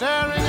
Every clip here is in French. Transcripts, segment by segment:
staring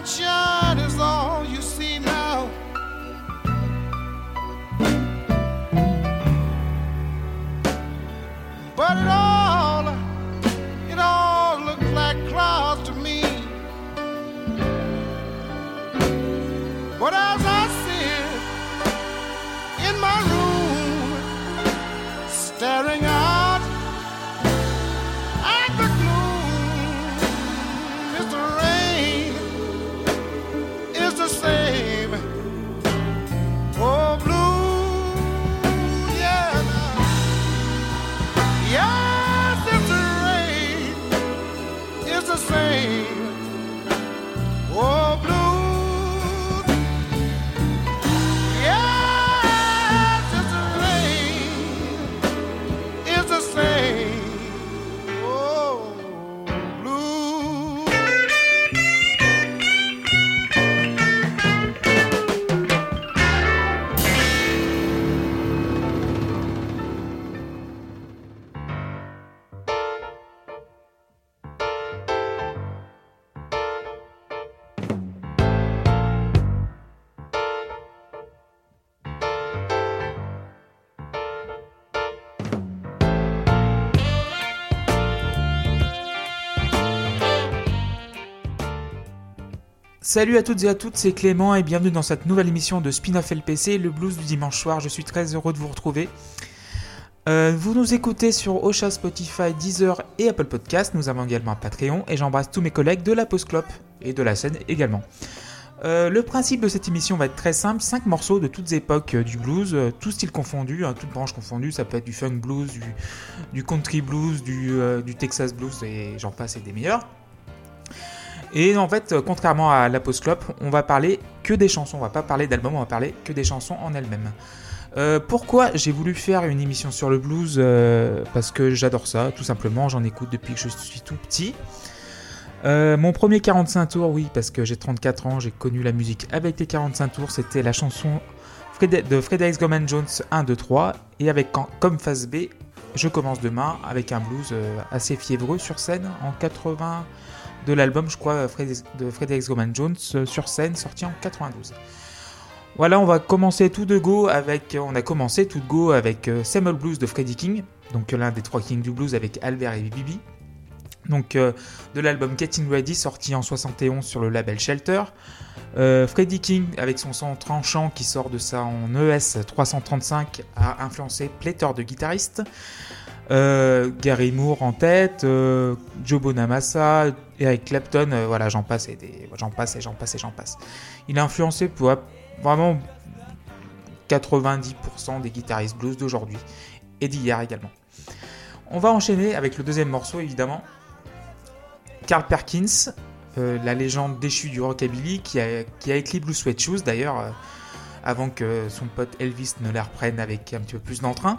want you. Salut à toutes et à toutes, c'est Clément et bienvenue dans cette nouvelle émission de Spin-off LPC, le blues du dimanche soir. Je suis très heureux de vous retrouver. Euh, vous nous écoutez sur Ocha, Spotify, Deezer et Apple Podcast. Nous avons également un Patreon et j'embrasse tous mes collègues de la Pause Clope et de la scène également. Euh, le principe de cette émission va être très simple 5 morceaux de toutes époques euh, du blues, euh, tout style confondu, hein, toutes branches confondues. Ça peut être du funk blues, du, country blues, du, du Texas blues et j'en passe et des meilleurs. Et en fait, euh, contrairement à la Pause Clope, on va parler que des chansons. On va pas parler d'albums, on va parler que des chansons en elles-mêmes. Euh, pourquoi j'ai voulu faire une émission sur le blues Euh, Parce que j'adore ça, tout simplement. J'en écoute depuis que je suis tout petit. Mon premier 45 tours, oui, parce que j'ai 34 ans, j'ai connu la musique avec les 45 tours. C'était la chanson Fred- de Frederick Goman Jones 1, 2, 3. Et avec comme phase B, je commence demain avec un blues assez fiévreux sur scène en 80 de l'album, je crois, de Frederick Goman Jones euh, sur scène, sorti en 92. Voilà, on va commencer tout de go avec, on a commencé tout de go avec euh, Same Old Blues de Freddie King, donc euh, l'un des trois kings du blues avec Albert et Bibi. Donc euh, de l'album Getting Ready sorti en 71 sur le label Shelter. Euh, Freddie King avec son son tranchant qui sort de ça en ES 335 a influencé pléthore de guitaristes. Euh, Gary Moore en tête, euh, Joe Bonamassa, Eric Clapton, euh, voilà, j'en passe et j'en passe et j'en passe et j'en passe. Il a influencé pour, vraiment 90% des guitaristes blues d'aujourd'hui et d'hier également. On va enchaîner avec le deuxième morceau évidemment. Carl Perkins, euh, la légende déchue du rockabilly qui a, qui a écrit Blue Sweat Shoes d'ailleurs euh, avant que son pote Elvis ne la reprenne avec un petit peu plus d'entrain.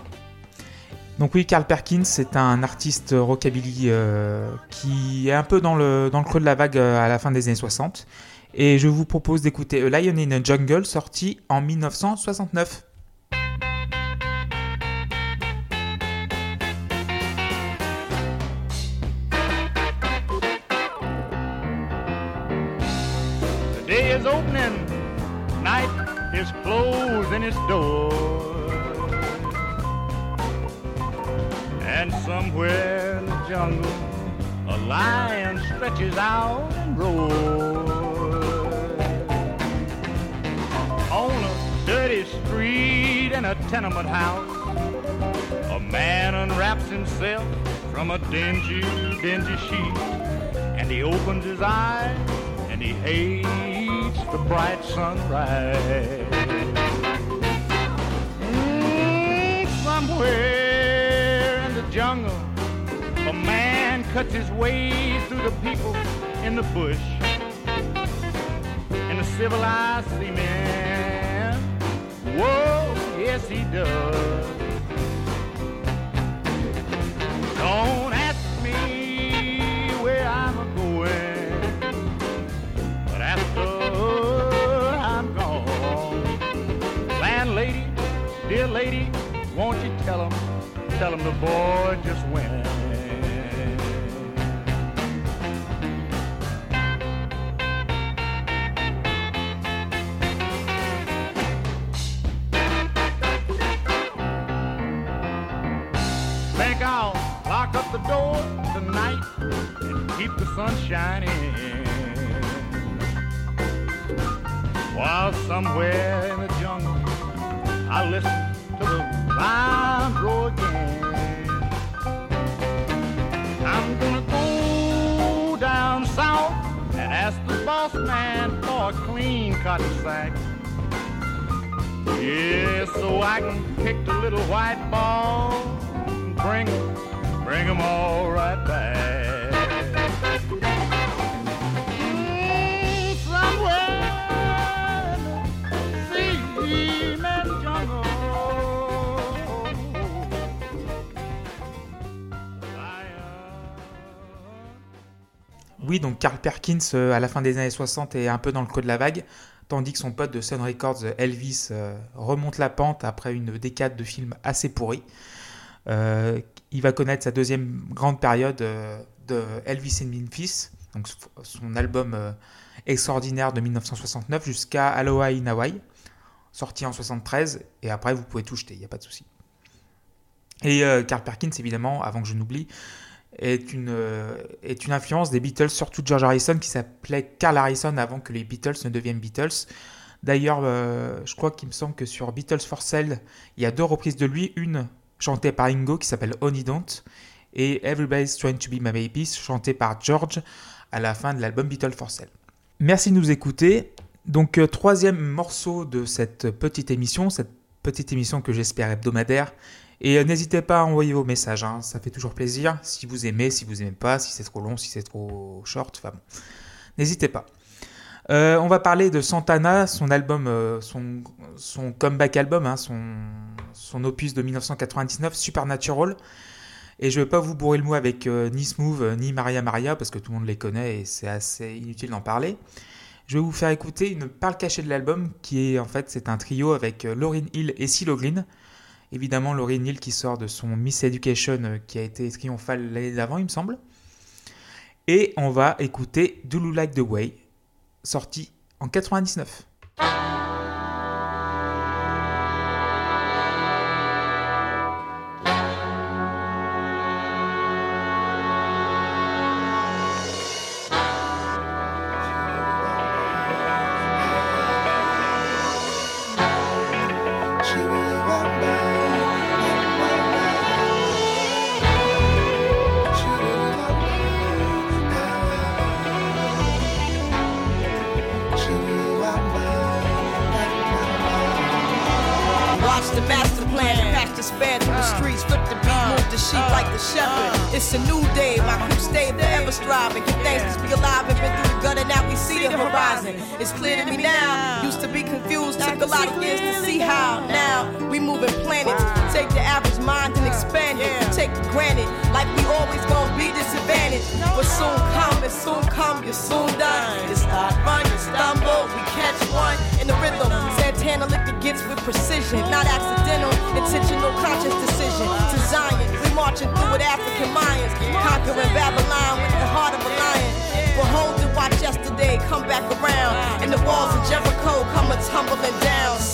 Donc oui, Carl Perkins, c'est un artiste rockabilly euh, qui est un peu dans le, creux de la vague euh, à la fin des années 60. Et je vous propose d'écouter Lion in a Jungle, sorti en 1969. Stretches out and roars. On a dirty street in a tenement house, a man unwraps himself from a dingy, dingy sheet. And he opens his eyes and he hates the bright sunrise. Mm, somewhere in the jungle, cuts his way through the people in the bush. And a civilized seaman, whoa, yes he does. Don't ask me where I'm going, but after I'm gone, landlady, dear lady, won't you tell him, tell him the boy just went. Think I'll lock up the door tonight and keep the sun shining. While somewhere in the jungle, I listen to the lion roar again. I'm gonna go down south and ask the boss man for a clean cotton sack. Yeah, so I can pick the little white ball bring 'em, bring 'em all right back. Mm. Oui, donc Carl Perkins, euh, à la fin des années 60, est un peu dans le creux de la vague, tandis que son pote de Sun Records, Elvis, euh, remonte la pente après une décade de films assez pourris. Euh, il va connaître sa deuxième grande période euh, de Elvis in Memphis, donc son album euh, extraordinaire de 1969 jusqu'à Aloha in Hawaii, sorti en 73, et après vous pouvez tout jeter, il n'y a pas de souci. Et Carl Perkins, évidemment, avant que je n'oublie, est une, influence des Beatles, surtout George Harrison, qui s'appelait Carl Harrison avant que les Beatles ne deviennent Beatles. D'ailleurs, je crois qu'il me semble que sur Beatles for Sale, il y a deux reprises de lui, une chantée par Ingo qui s'appelle Honey Don't, et Everybody's Trying to Be My Baby, chantée par George à la fin de l'album Beatles for Sale. Merci de nous écouter. Donc, euh, troisième morceau de cette petite émission, cette petite émission que j'espère hebdomadaire. Et euh, n'hésitez pas à envoyer vos messages, hein, ça fait toujours plaisir. Si vous aimez, si vous aimez pas, si c'est trop long, si c'est trop short, enfin bon. N'hésitez pas. Euh, on va parler de Santana, son album, euh, son, comeback album, hein, son, opus de 1999, Supernatural. Et je ne vais pas vous bourrer le mot avec euh, ni Smooth ni Maria Maria parce que tout le monde les connaît et c'est assez inutile d'en parler. Je vais vous faire écouter une parle cachée de l'album qui est en fait c'est un trio avec Lauryn Hill et CeeLo Green. Évidemment Lauryn Hill qui sort de son Miss Education qui a été triomphal l'année d'avant il me semble. Et on va écouter Do You Like the Way? Sorti en 99. The master plan. The span through the streets, flip the beat, move the sheep like the shepherd. It's a new day, my crew stay forever striving. Give thanks to be alive and been through the gutter, now we see the horizon. It's clear to me now. Used to be confused, took a lot of years to see how. Now we moving planets. Take the average mind and expand it. Take it granted, like we always gonna be disadvantaged. But soon come, it soon come, you're soon done. You start run, you stumble, we catch one in the rhythm. Lick the gets with precision, not accidental, intentional, conscious decision. To Zion, we marching through with African Mayans, conquering Babylon with the heart of a lion. Behold and watch yesterday come back around, and the walls of Jericho come a tumbling down.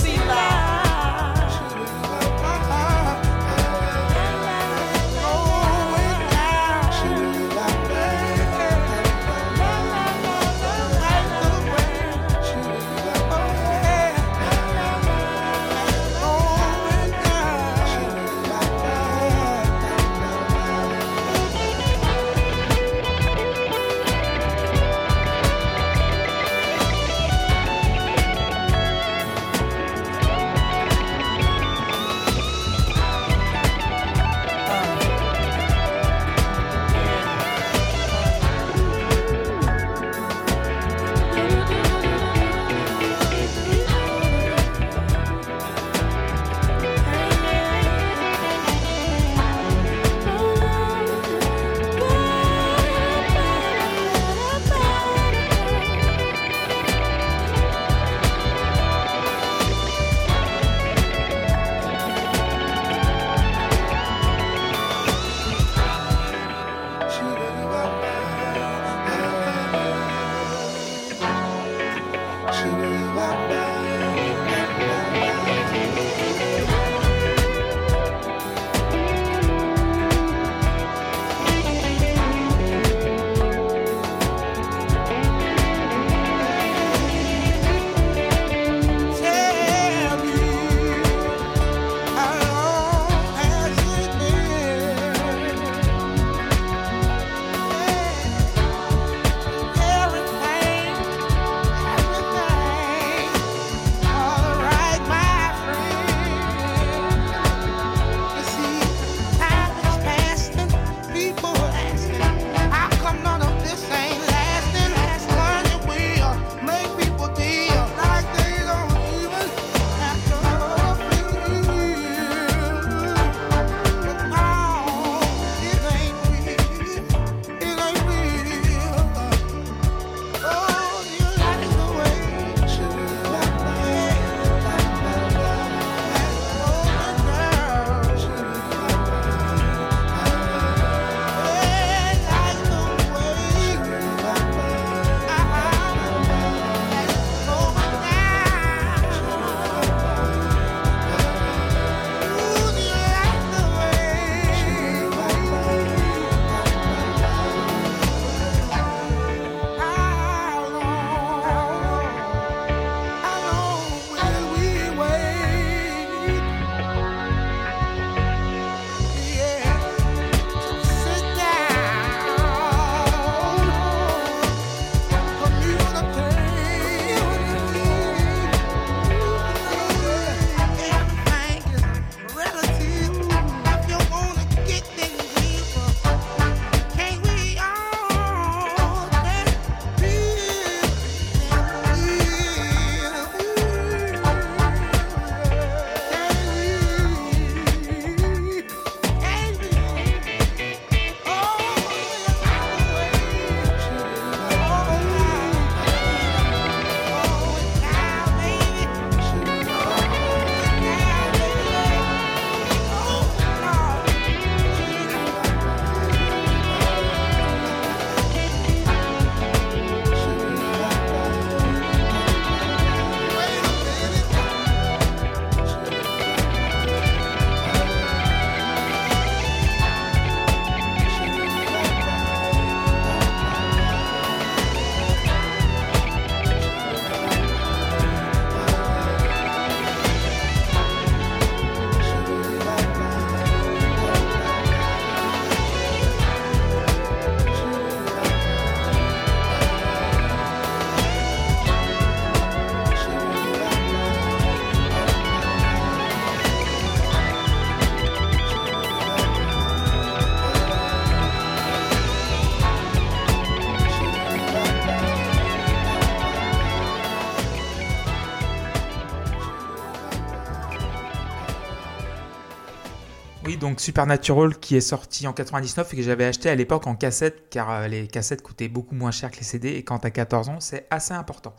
Donc Supernatural qui est sorti en 99 et que j'avais acheté à l'époque en cassette car euh, les cassettes coûtaient beaucoup moins cher que les CD et quand t'as 14 ans c'est assez important.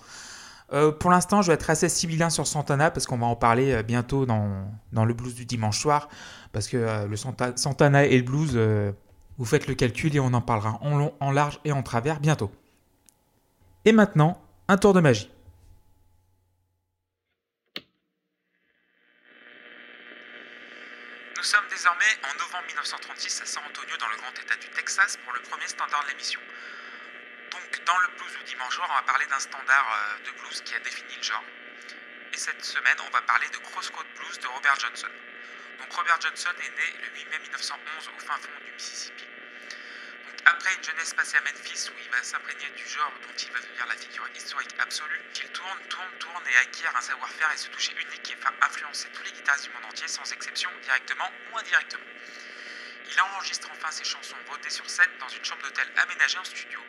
Euh, pour l'instant je vais être assez civilin sur Santana parce qu'on va en parler euh, bientôt dans, dans, le blues du dimanche soir parce que le Santana et le blues, vous faites le calcul et on en parlera en long, en large et en travers bientôt. Et maintenant, un tour de magie. Nous sommes désormais en novembre 1936 à San Antonio dans le grand état du Texas pour le premier standard de l'émission. Donc dans le blues du dimanche on va parler d'un standard euh, de blues qui a défini le genre. Et cette semaine, on va parler de Crossroad Blues de Robert Johnson. Donc Robert Johnson est né le 8 mai 1911 au fin fond du Mississippi. Après une jeunesse passée à Memphis où il va s'imprégner du genre dont il va devenir la figure historique absolue, il tourne, tourne, tourne et acquiert un savoir-faire et se toucher unique qui va influencer tous les guitaristes du monde entier sans exception, directement ou indirectement. Il enregistre enfin ses chansons rodées sur scène dans une chambre d'hôtel aménagée en studio.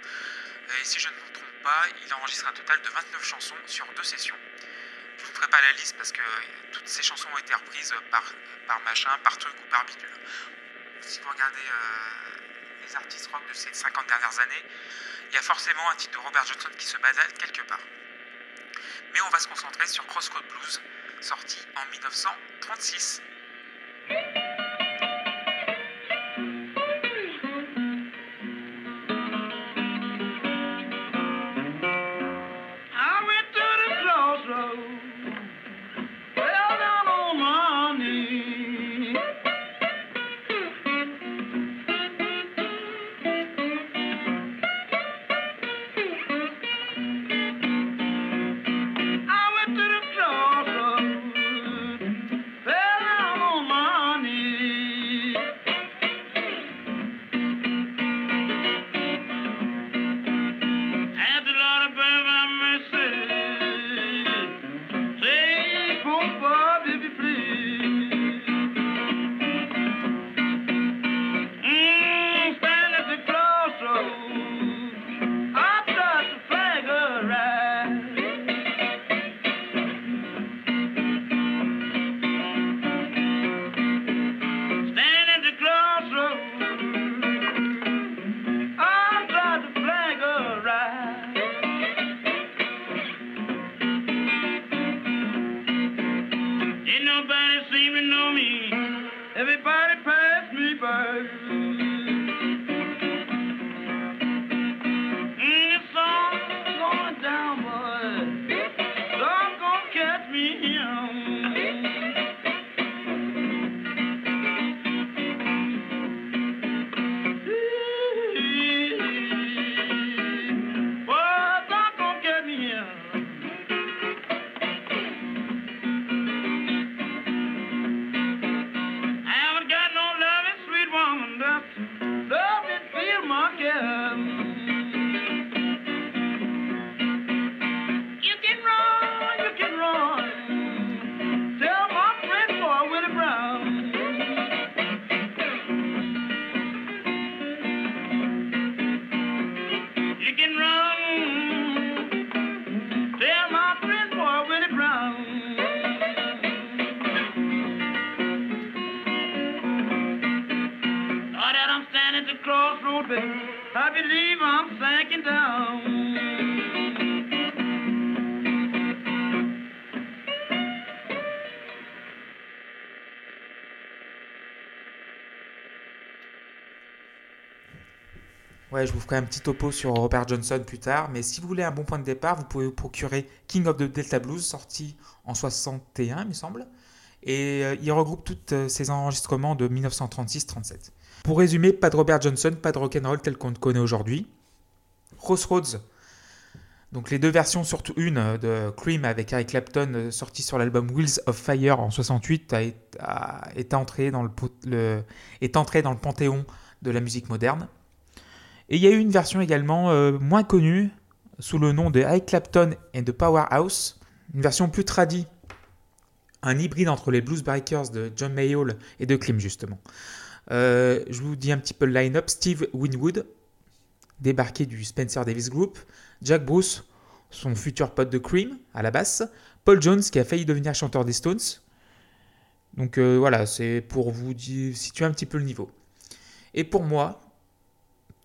Et si je ne me trompe pas, il enregistre un total de 29 chansons sur deux sessions. Je ne vous ferai pas la liste parce que toutes ces chansons ont été reprises par, par machin, par truc ou par bidule. Si vous regardez euh, artistes rock de ces 50 dernières années, il y a forcément un titre de Robert Johnson qui se badale quelque part. Mais on va se concentrer sur Crossroad Blues, sorti en 1936. Je vous ferai un petit topo sur Robert Johnson plus tard, mais si vous voulez un bon point de départ, vous pouvez vous procurer King of the Delta Blues, sorti en 61, il me semble, et euh, il regroupe tous ses euh, enregistrements de 1936-37. Pour résumer, pas de Robert Johnson, pas de rock'n'roll tel qu'on le connaît aujourd'hui. Crossroads, donc les deux versions, surtout une euh, de Cream avec Eric Clapton, sortie sur l'album Wheels of Fire en 68, est, entrée dans est entrée dans le panthéon de la musique moderne. Et il y a eu une version également euh, moins connue, sous le nom de High Clapton et de Powerhouse, une version plus tradie, un hybride entre les Blues Breakers de John Mayall et de Klim justement. Euh, je vous dis un petit peu le line-up. Steve Winwood, débarqué du Spencer Davis Group, Jack Bruce, son futur pote de Cream à la basse, Paul Jones qui a failli devenir chanteur des Stones, Donc euh, voilà, c'est pour vous situer un petit peu le niveau. Et pour moi,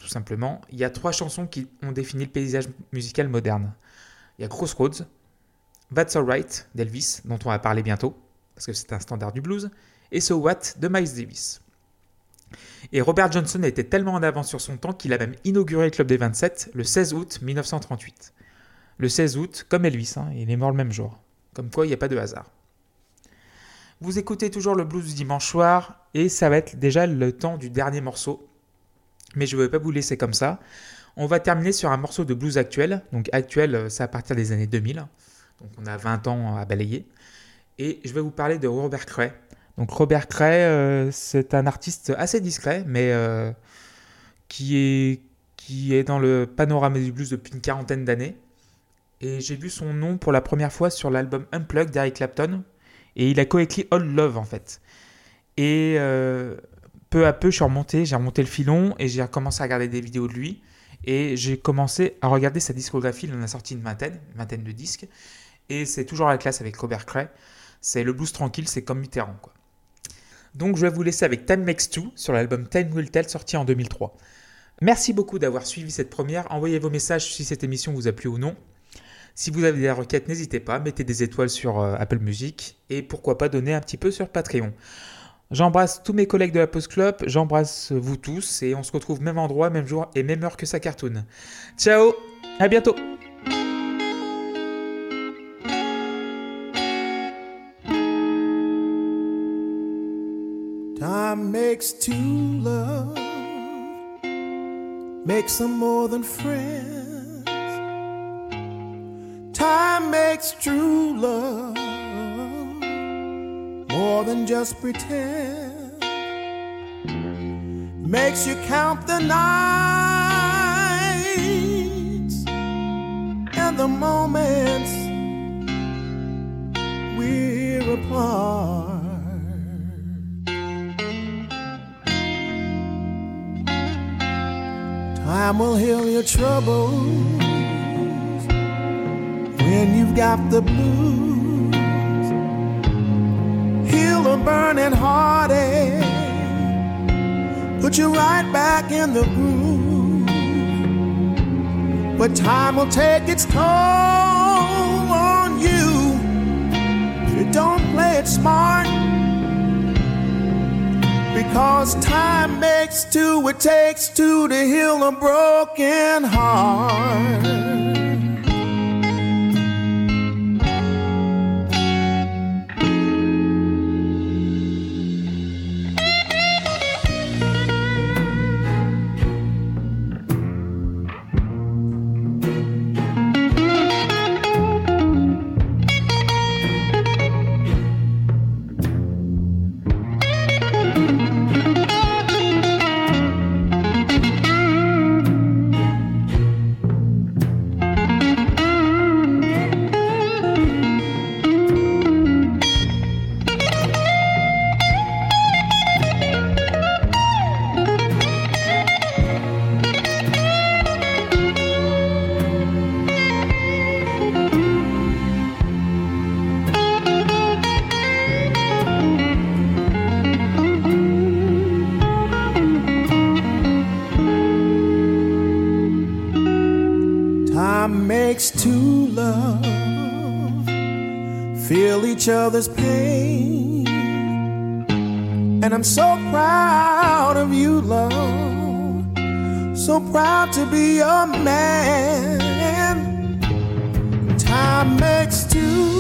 tout simplement, il y a trois chansons qui ont défini le paysage musical moderne. Il y a Crossroads, That's Alright d'Elvis, dont on va parler bientôt, parce que c'est un standard du blues, et So What de Miles Davis. Et Robert Johnson était tellement en avance sur son temps qu'il a même inauguré le Club des 27 le 16 août 1938. Le 16 août, comme Elvis, hein, il est mort le même jour. Comme quoi, il n'y a pas de hasard. Vous écoutez toujours le blues du dimanche soir, et ça va être déjà le temps du dernier morceau. Mais je ne vais pas vous laisser comme ça. On va terminer sur un morceau de blues actuel. Donc actuel, c'est à partir des années 2000. Donc on a 20 ans à balayer. Et je vais vous parler de Robert Cray. Donc Robert Cray, euh, c'est un artiste assez discret, mais euh, qui, est, qui est dans le panorama du blues depuis une quarantaine d'années. Et j'ai vu son nom pour la première fois sur l'album Unplugged d'Eric Clapton. Et il a coécrit All Love en fait. Et euh, peu à peu, je suis remonté, j'ai remonté le filon et j'ai commencé à regarder des vidéos de lui. Et j'ai commencé à regarder sa discographie. Il en a sorti une vingtaine, une vingtaine de disques. Et c'est toujours à la classe avec Robert Cray. C'est le blues tranquille, c'est comme Mitterrand. Donc je vais vous laisser avec Time Makes Two sur l'album Time Will Tell sorti en 2003. Merci beaucoup d'avoir suivi cette première. Envoyez vos messages si cette émission vous a plu ou non. Si vous avez des requêtes, n'hésitez pas, mettez des étoiles sur euh, Apple Music et pourquoi pas donner un petit peu sur Patreon. J'embrasse tous mes collègues de la Post Club, j'embrasse vous tous et on se retrouve même endroit, même jour et même heure que sa cartoon. Ciao, à bientôt Time makes two love, makes them more than friends. Time makes true love more than just pretend. Makes you count the nights and the moments we're apart. Time will heal your troubles when you've got the blues. A burning heartache, put you right back in the groove. But time will take its toll on you if you don't play it smart. Because time makes two, it takes two to heal a broken heart. Each other's pain. And I'm so proud of you, love. So proud to be a man. Time makes two.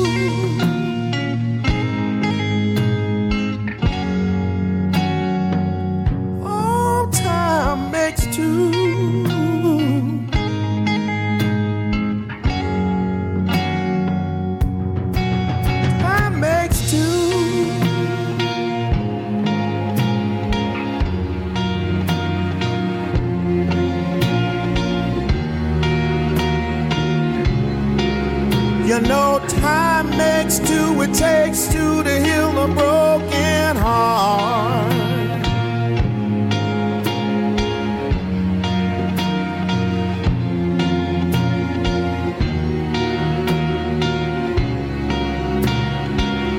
Takes two to heal a broken heart.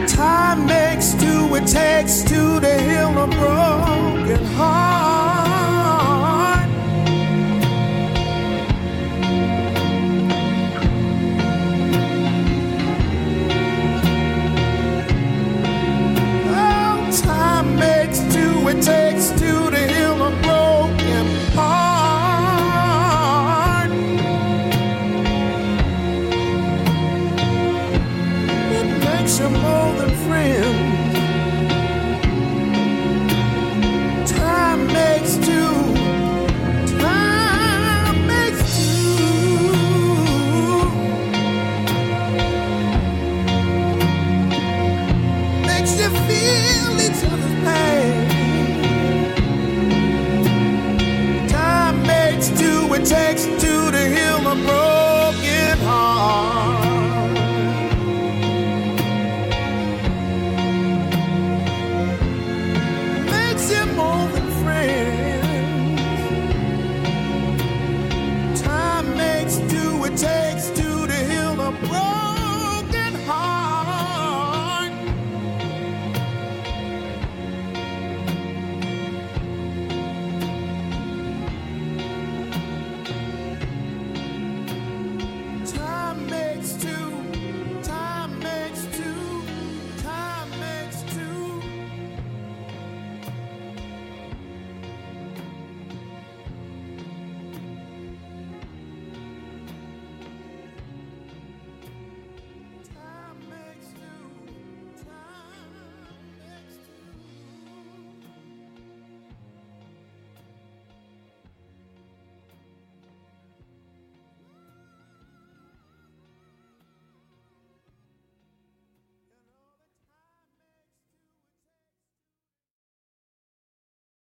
Time makes two. It takes to to heal a broken heart.